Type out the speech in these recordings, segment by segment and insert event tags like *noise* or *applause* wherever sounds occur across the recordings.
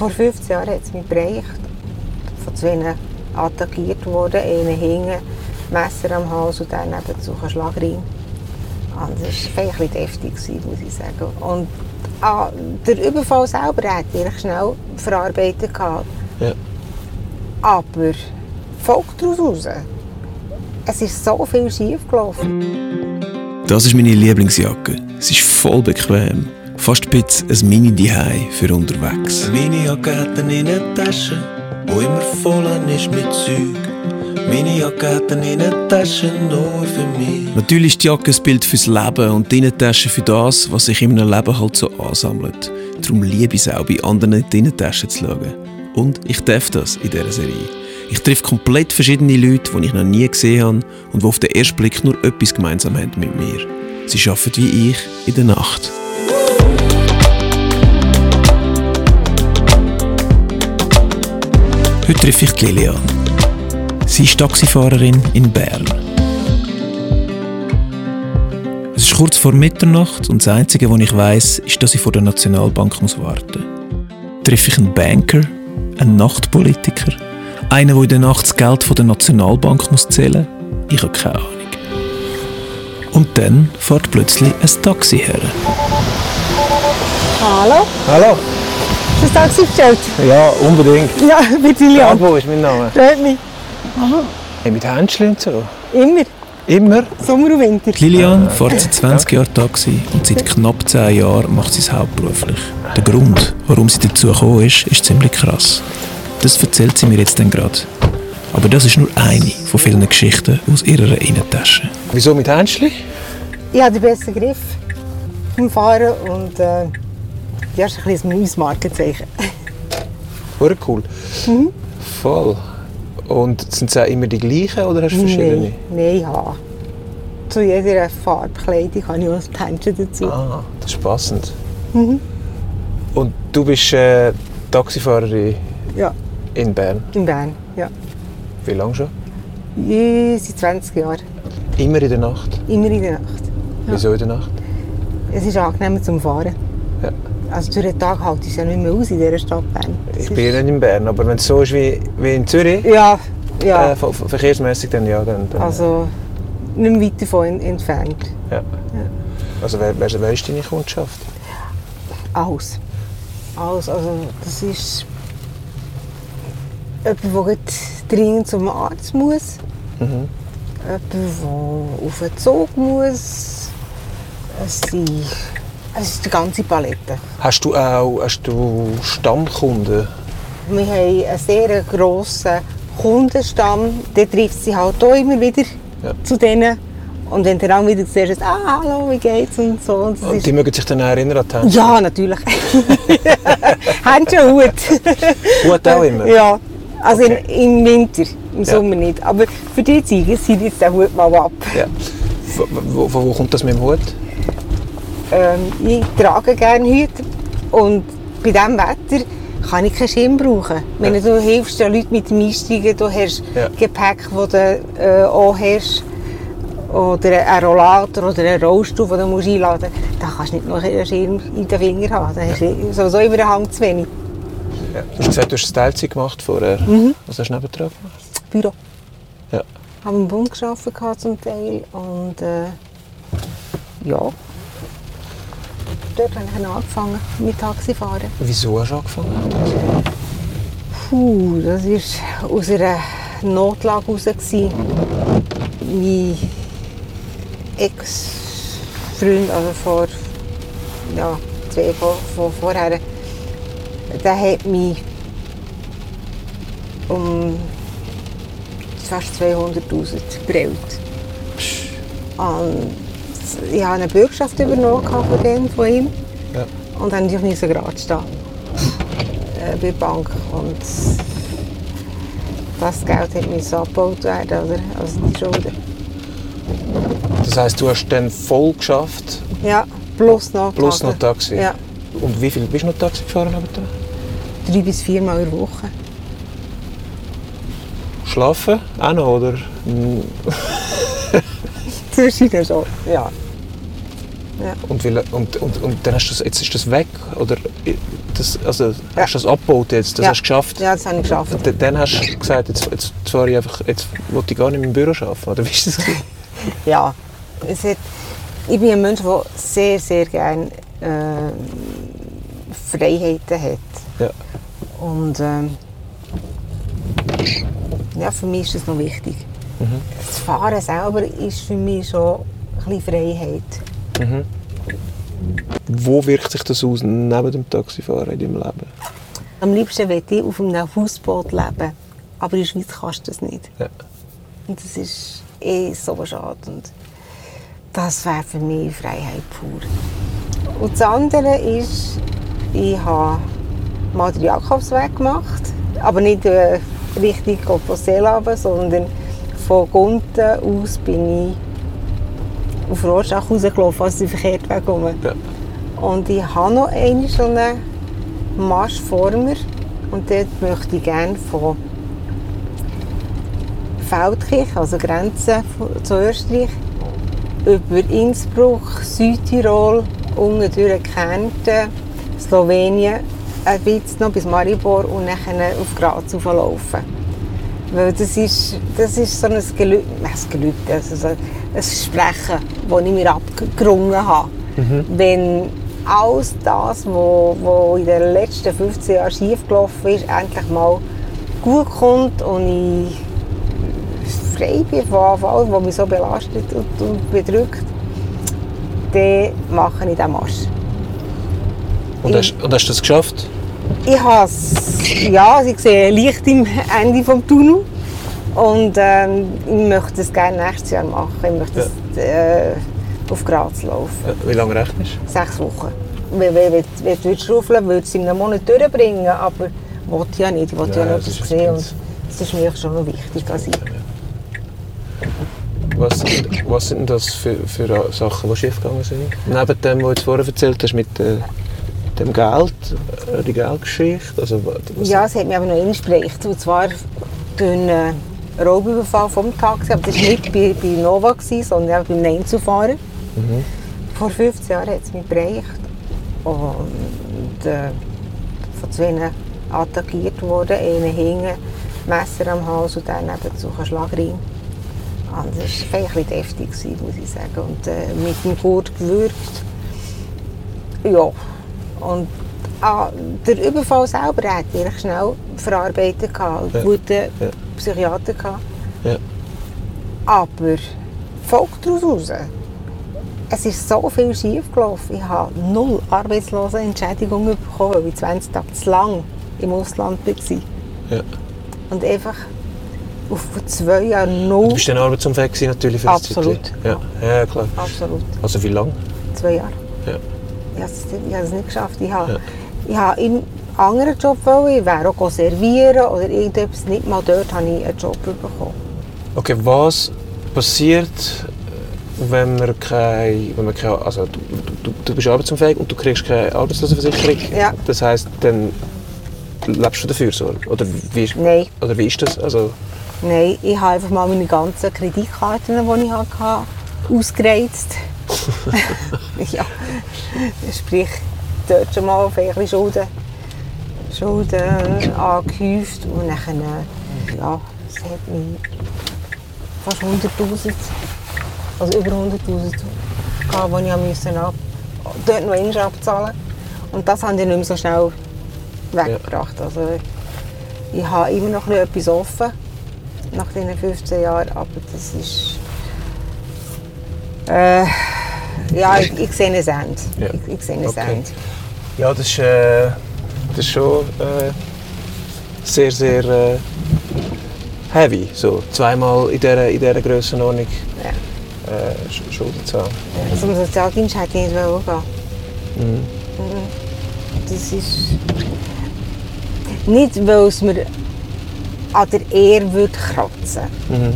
Vor 15 Jahren hat es mich bereicht. Von zwei attackiert worden. Einer hinten, Messer am Hals und dann nebenzu ein Schlagring. Und das war ein bisschen deftig, muss ich sagen. Und ah, der Überfall selber hätte ich schnell verarbeitet gehabt. Ja. Aber folgt daraus. Es ist so viel schief gelaufen. Das ist meine Lieblingsjacke. Sie ist voll bequem. Fast ein bisschen ein mini dihei für unterwegs. Meine Jacke hat eine Innentasche, wo immer voll ist mit Zeug. Meine Jacke hat eine Innentasche nur für mich. Natürlich ist die Jacke ein Bild fürs Leben und die Innentasche für das, was sich in einem Leben halt so ansammelt. Darum liebe ich es auch, bei anderen in Innentasche zu schauen. Und ich darf das in dieser Serie. Ich treffe komplett verschiedene Leute, die ich noch nie gesehen habe und die auf den ersten Blick nur etwas gemeinsam haben mit mir. Sie arbeiten wie ich in der Nacht. Heute treffe ich Lilian. Sie ist Taxifahrerin in Bern. Es ist kurz vor Mitternacht und das Einzige, was ich weiß, ist, dass ich vor der Nationalbank muss warten muss. Treffe ich einen Banker, einen Nachtpolitiker, einen, der in der Nacht das Geld von der Nationalbank muss zählen muss? Ich habe keine Ahnung. Und dann fährt plötzlich ein Taxi her. Hallo? Hallo? Ist das Taxi bestellt? Ja, unbedingt. Ja, *laughs* bitte Leon. Wo ist mein Name? Freut mich. Hey, mit Händchen und so. Immer. Immer? Sommer und Winter. Lilian fährt seit 20 Jahren Taxi und seit knapp 10 Jahren macht sie es hauptberuflich. Der Grund, warum sie dazu gekommen ist, ist ziemlich krass. Das erzählt sie mir jetzt dann gerade. Aber das ist nur eine von vielen Geschichten aus ihrer Innentasche. Wieso mit Händchen? Ich habe den besten Griff beim Fahren und äh, das ist ein bisschen mein Markenzeichen. Hure cool. Voll. Und sind es auch immer die gleichen oder hast du verschiedene? Nein, ich habe. Zu jeder Farbkleidung habe ich auch ein Händchen dazu. Ah, das ist passend. Und du bist äh, Taxifahrerin Ja, in Bern. in Bern. Ja. Wie lange schon? Ich, seit 20 Jahren. Immer in der Nacht. Immer in der Nacht. Wieso in der Nacht? Es ist angenehmer zum Fahren. Ja. Also durch den Tag halte ich es ja nicht mehr aus in dieser Stadt Bern. Das Ich bin ja nicht in Bern, aber wenn es so ist wie, wie in Zürich, Ja, ja. äh, ver- ver- verkehrsmäßig, dann ja. Dann, dann, also nicht mehr weit davon en- entfernt. ja. Also wer, wer, wer ist deine Kundschaft? Alles. Alles. Also das ist jemand, der dringend zum Arzt muss. Mhm. Jemand, der auf einen Zug muss. Es, sind, es ist die ganze Palette. Hast du auch hast du Stammkunden? Wir haben einen sehr grossen Kundenstamm. Der trifft sie halt auch immer wieder Ja. zu denen. Und wenn du dann auch wieder siehst, ah, hallo, wie geht's und so. Und Und ist, die mögen sich dann erinnern an die Händchen? ja, natürlich. *laughs* Händchen und Hut. Hut auch immer? Ja, also Okay. im, im Winter, im Ja. Sommer nicht. Aber für die Ziege zieht jetzt der Hut mal ab. Ja. Von wo, von wo kommt das mit dem Hut? Ähm, ich trage gerne Hüte und bei diesem Wetter kann ich keinen Schirm brauchen. Wenn Ja. du hilfst den Leuten mit dem Einsteigen, du hast Ja. Gepäck, das du äh, auch hast, oder einen Rollator oder einen Rollstuhl, den du musst einladen musst, dann kannst du nicht noch einen Schirm in den Finger haben. Dann hast du sowieso immer einen Hang zu wenig. Ja. Du hast gesagt, du hast Teilzeit gemacht vorher. Was hast du nebendran gemacht? Büro. Ja. Ich habe im Bund gearbeitet zum Teil und äh, ja, dort habe ich angefangen mit Taxifahren. Wieso hast du angefangen? Puh, das war aus einer Notlage heraus. Mein Ex-Freund, also vor ja, zwei von, von vorher, der hat mich um fast 200'000 gebrüllt. Und ich habe eine Bürgschaft übernommen von, dem, von ihm Ja. und dann musste ich gerade stehen äh, bei der Bank. Und das Geld hat mir abgebaut werden, oder? also die Schulden. Das heisst, du hast dann voll geschafft, Ja, plus noch plus noch Taxi. Ja, Und wie viel bist du noch Taxi gefahren? nebendran? drei bis viermal in der Woche. Schlafen auch noch, oder? Zwischen schon, ja. Und, wie, und, und, und dann hast du das, jetzt ist das weg? Oder das, also Ja. hast du das abgebaut jetzt, das Ja. hast du geschafft? Ja, das habe ich geschafft. Und dann hast du gesagt, jetzt, jetzt, ich einfach, jetzt will ich gar nicht im Büro arbeiten, oder wie ist das? *laughs* Ja, es hat, ich bin ein Mensch, der sehr, sehr gerne äh, Freiheiten hat. Ja. Und ähm, ja, für mich ist das noch wichtig. Das Fahren selber ist für mich schon ein bisschen Freiheit. Wo wirkt sich das aus neben dem Taxifahren in deinem Leben? Am liebsten möchte ich auf einem Fußboot leben. Aber in der Schweiz kannst du das nicht. Ja. Und das ist eh so schade. Und das wäre für mich Freiheit pur. Und das andere ist, ich habe mal den Jakobsweg gemacht. Aber nicht äh, Richtung Compostela, sondern von Gunten aus bin ich auf Rorschach rausgelaufen, also den verkehrten Weg rum. Ja. Und ich habe noch einen so einen Marsch vor mir. Und dort möchte ich gerne von Feldkirch, also Grenze zu Österreich, über Innsbruck, Südtirol, unten durch Kärnten, Slowenien, ein bisschen noch bis Maribor und dann auf Graz laufen. Weil das ist, das ist so ein Gelübde, ein Gelübde, also so ein Versprechen, das ich mir abgerungen habe. Wenn alles das, was in den letzten 15 Jahren schiefgelaufen ist, endlich mal gut kommt und ich frei bin von allem, was mich so belastet und, und bedrückt, dann mache ich diesen Marsch. Und hast, und hast du das geschafft? Ich habe ja, also ich sehe Licht am Ende des Tunnel und ähm, ich möchte es gerne nächstes Jahr machen. Ich möchte es, äh, auf Graz laufen. Ja, Wie lange rechnest Sechs Wochen. Wenn wenn- wenn du würdest schaufeln würde es in einem Monat durchbringen, aber ich will ja nicht. Ich will ja, Ja, noch das etwas ist sehen. Und das ist mir schon noch wichtig. Du? Was, sind- was sind das für, für Sachen, die schiefgegangen sind? Neben dem, was du vorher erzählt hast, mit äh, dem Geld, äh, die Geldgeschichte? Also, ja, es hat mich aber noch inspiriert. Und zwar durch einen Raubüberfall vom Taxi. Aber das war nicht bei, bei Nova, gewesen, sondern beim Einzelfahren. Vor 15 Jahren hat es mich bereicht. Und äh, von zwei attackiert worden. Einer hing, Messer am Hals und dann nebenzu ein Schlagring. Und das war ein bisschen deftig, muss ich sagen. Und äh, mit dem Gurt gewürgt. Ja. Und ah, der Überfall selber hätte ich schnell verarbeitet. gehabt. Ja. Guten Ja. Psychiater. gehabt. Ja. Aber folgt daraus es ist so viel schief gelaufen. Ich habe null Arbeitslosenentschädigung bekommen, weil ich 20 Tage zu lang im Ausland war. Ja. Und einfach auf zwei Jahre null. Du bist dann arbeitsunfähig natürlich für das Absolut. Zeitchen. Ja. ja, klar. Absolut. Also wie lange? Zwei Jahre. Ja. Ich habe es, nicht geschafft. Ich habe, Ja. ich habe einen anderen Job wollen. Ich wäre auch servieren oder irgendetwas. Nicht mal dort habe ich einen Job bekommen. Okay, was passiert, wenn man keine, wenn man keine also du, du, du bist arbeitsunfähig und du kriegst keine Arbeitslosenversicherung? Ja. Das heisst, dann lebst du der Fürsorge? Oder wie, Nein. oder wie ist das? Also, Nein, ich habe einfach mal meine ganzen Kreditkarten, die ich hatte, ausgereizt. *laughs* ja, sprich, dort schon mal auf ein Schulden, Schulden angehäuft und dann, ja, es hat mich fast 100'000, also über 100'000 gehabt, die ich musste ab, dort noch einmal abzahlen. Und das haben die nicht mehr so schnell weggebracht. Also, ich habe immer noch etwas offen nach diesen 15 Jahren, aber das ist... Äh, ja, ich, ich sehe ein Ende. Ja. Ich, ich sehe ein Okay. Ende. ja, das ist, äh, das ist schon äh, sehr, sehr äh, heavy. So, zweimal in dieser, in dieser Grössenordnung Ja. äh, Sch- Schulden zu haben. Zum Sozialdienst hätte ich nicht wollen gehen. Mhm. Mhm. Das ist... Nicht, weil es mir an der Ehre würde kratzen Mhm.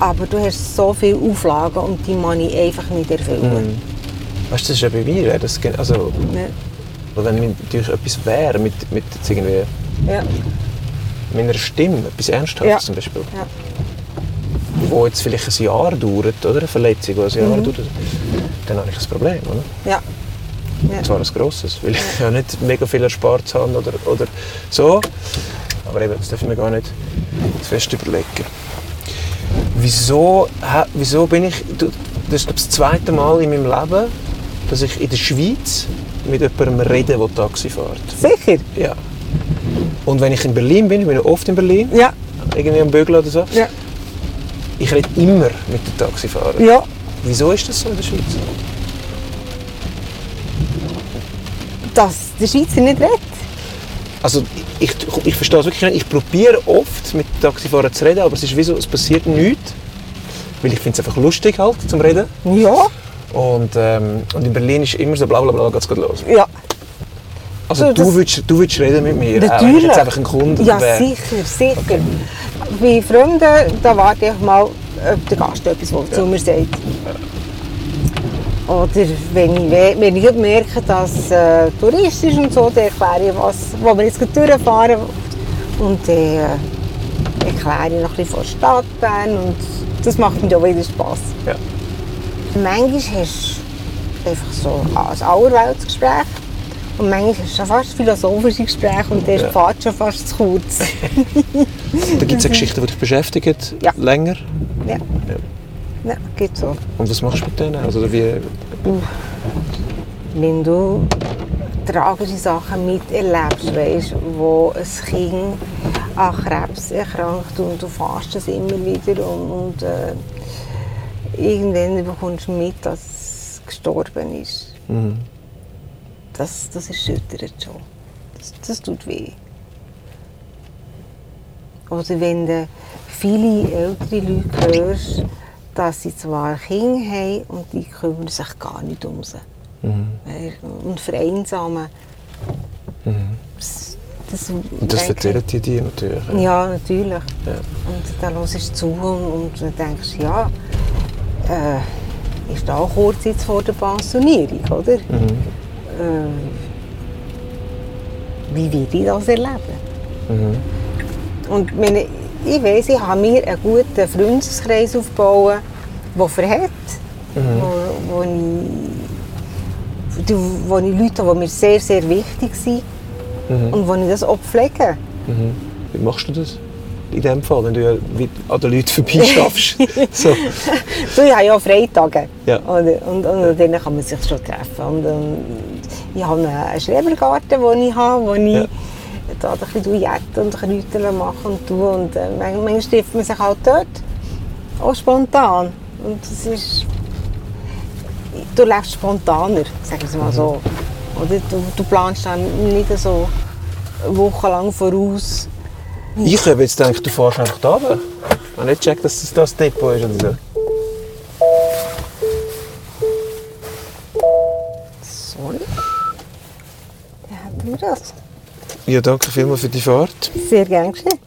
aber du hast so viele Auflagen und die kann ich einfach nicht erfüllen. Mhm. Weißt du, das ist ja bei mir. Das, also, Ja. wenn natürlich etwas wäre mit, mit jetzt irgendwie Ja. meiner Stimme, etwas Ernsthaftes Ja. zum Beispiel, Ja. wo jetzt vielleicht ein Jahr dauert, oder? Eine Verletzung, die ein Jahr Mhm. dauert, dann habe ich ein Problem, oder? ja. Ja. Und zwar ein grosses, weil ich ja nicht mega viel erspart habe oder, oder so. Aber eben, das darf ich mir gar nicht zu fest überlegen. Wieso, hä, wieso bin ich... Das ist das zweite Mal in meinem Leben, dass ich in der Schweiz mit jemandem rede, der Taxi fährt. Sicher? Ja. Und wenn ich in Berlin bin, ich bin oft in Berlin, Ja. irgendwie am Bügeln oder so, Ja. ich rede immer mit den Taxifahrern. Ja. Wieso ist das so in der Schweiz? Dass der Schweizer nicht redet. Also ich, ich, verstehe es wirklich nicht. Ich probiere oft mit Taxifahrern zu reden, aber es ist wie so, es passiert nichts. Weil ich finde es einfach lustig halt zum Reden. Ja. Und, ähm, und in Berlin ist immer so bla bla bla, geht's gerade los. Ja. Also So, du, willst, du willst reden mit mir, Natürlich. jetzt einfach ein Kunde Ja, wäre. sicher, sicher. Bei Freunden, da warte ich mal, ob der Gast etwas will, zu mir sagt. Oder wenn ich, we- wenn ich merke, dass äh, Tourist ist und so, dann erkläre ich, was, wo wir jetzt durchfahren. Und dann äh, erkläre ich noch ein bisschen von der Stadt Bern und das macht mir auch wieder Spass. Ja. Manchmal hast du einfach so ein Allerweltsgespräch und manchmal hast du fast philosophische Gespräche und dann Ja. ist die Fahrt schon fast zu kurz. *laughs* Da gibt es Geschichten, die dich beschäftigen, Ja. länger. ja. ja, geht so. Und was machst du mit denen? Also wie, Wenn du tragische Sachen miterlebst, weißt, wo ein Kind an Krebs erkrankt und du fährst das immer wieder und, und äh, irgendwann bekommst du mit, dass es gestorben ist. Mhm. Das, das erschüttert schon. Das, das tut weh. Oder wenn du viele ältere Leute hörst, dass sie zwar Kinder haben und die kümmern sich gar nicht um sie. Weisst du, Und vereinsamen. Das, das, und das erzählen die dir natürlich. Ja, natürlich. Ja. Und dann hörst du zu und, und dann denkst ja, äh, ist da kurz jetzt vor der Pensionierung, oder? Mhm. Äh, wie werde ich das erleben? Mhm. Und meine, ich weiss, ich habe mir einen guten Freundeskreis aufgebaut, der verhält, Mhm. wo, wo, ich, wo ich Leute, die mir sehr, sehr wichtig sind Mhm. und wo ich das auch pflege. Mhm. Wie machst du das? In dem Fall, wenn du ja an den Leuten vorbeischaffst. *laughs* *laughs* so. So, ich habe ja Freitage. Ja. Oder? Und, und dann kann man sich schon treffen. Und, ähm, ich habe einen Schrebergarten, den ich habe, wo ich Ja. Da ein bisschen jetten und Kräuter mache und tue. Und äh, manchmal trifft man sich halt dort. Auch spontan. Und das ist... Du lebst spontaner, sagen wir es mal so. Oder du, du planst dann nicht so wochenlang voraus. Ich habe jetzt gedacht, du fährst einfach da runter. Ich habe nicht gecheckt, dass das das Depot ist oder so. Sorry. Ja, du das. Ja, danke vielmals für die Fahrt. Sehr gern geschehen.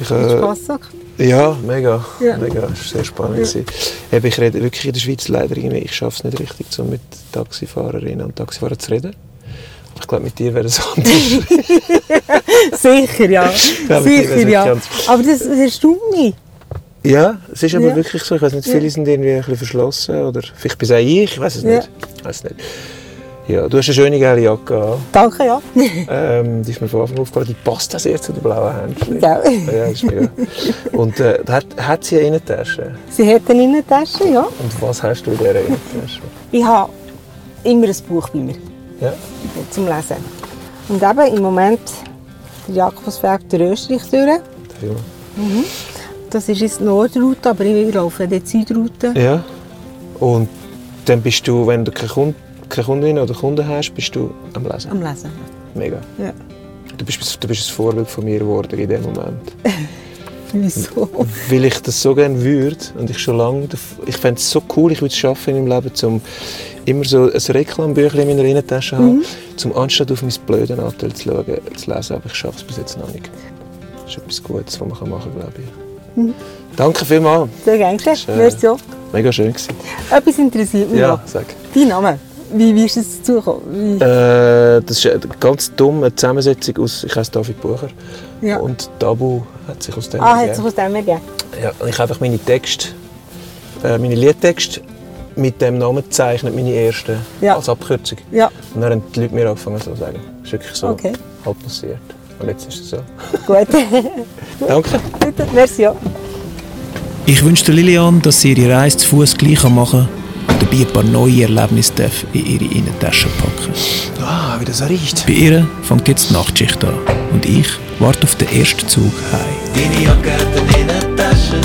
Ich, Hat äh, Spass gemacht. ja, mega. Ja. mega. Das war sehr spannend. gewesen. Eben, Ich rede wirklich in der Schweiz leider irgendwie, ich schaffe es nicht richtig, so mit Taxifahrerinnen und Taxifahrern zu reden. Ich glaube, mit dir wäre es *laughs* anders. *laughs* Sicher, ja. Ja, Sicher, ja. Aber das, das erstaunt mich. ja, es ist aber Ja. wirklich so. Ich weiß nicht, viele sind irgendwie ein bisschen verschlossen. Oder vielleicht bin auch ich, ich weiß es Ja. nicht. Ich weiß es nicht. Ja, du hast eine schöne gelbe Jacke an. Danke, ja. *laughs* Ähm, die ist mir von Anfang an aufgefallen. Die passt auch sehr zu den blauen Händchen. Ja. Ja, das ist mega. Und äh, hat, hat sie eine Innentasche? Sie hat eine Innentasche, ja. Und was hast du in dieser Innentasche? Ich habe immer ein Buch bei mir Ja. zum Lesen. Und eben im Moment der Jakobsweg durch Österreich durch. Film. Das ist jetzt die Nordroute, aber ich laufe die Südroute. Ja. Und dann bist du, wenn du keine, Kund keine Kundin oder Kunden hast, bist du am Lesen. Am Lesen. Mega. Ja. Du bist, du bist ein Vorbild von mir geworden in dem Moment. *laughs* Wieso? Weil ich das so gerne würde und ich schon lange, ich fände es so cool, ich würde es schaffen in meinem Leben, um immer so ein Reklambüchlein in meiner Innentasche zu haben, um anstatt auf mein blöden Anteil zu schauen, zu lesen, aber ich schaffe es bis jetzt noch nicht. Das ist etwas Gutes, was man machen kann, glaube ich. Danke vielmals, Sehr gerne. Merci auch. mega schön gewesen. Etwas interessiert mich Ja, noch. sag. Dein Name. Wie, wie ist es dazu gekommen? Äh, das ist eine ganz dumme Zusammensetzung aus, ich heiße David Bucher Ja. und Tabu hat sich aus dem ah, hat ergeben. sich aus dem ergeben? Ja, und ich habe einfach meine Texte, äh, meine Liedtexte mit dem Namen gezeichnet, meine ersten, Ja. als Abkürzung. Ja, Und dann haben die Leute mir angefangen so zu sagen. Das ist wirklich so Okay. halt passiert. Und jetzt ist es so. *laughs* gut. Danke. Bitte, merci. Ich wünsche Lilian, dass sie ihre Reise zu Fuß gleich machen kann und dabei ein paar neue Erlebnisse in ihre Innentasche packen Ah, wie das riecht. Bei ihr fängt jetzt die Nachtschicht an und ich warte auf den ersten Zug heim. Deine Jacke hat eine Innentasche,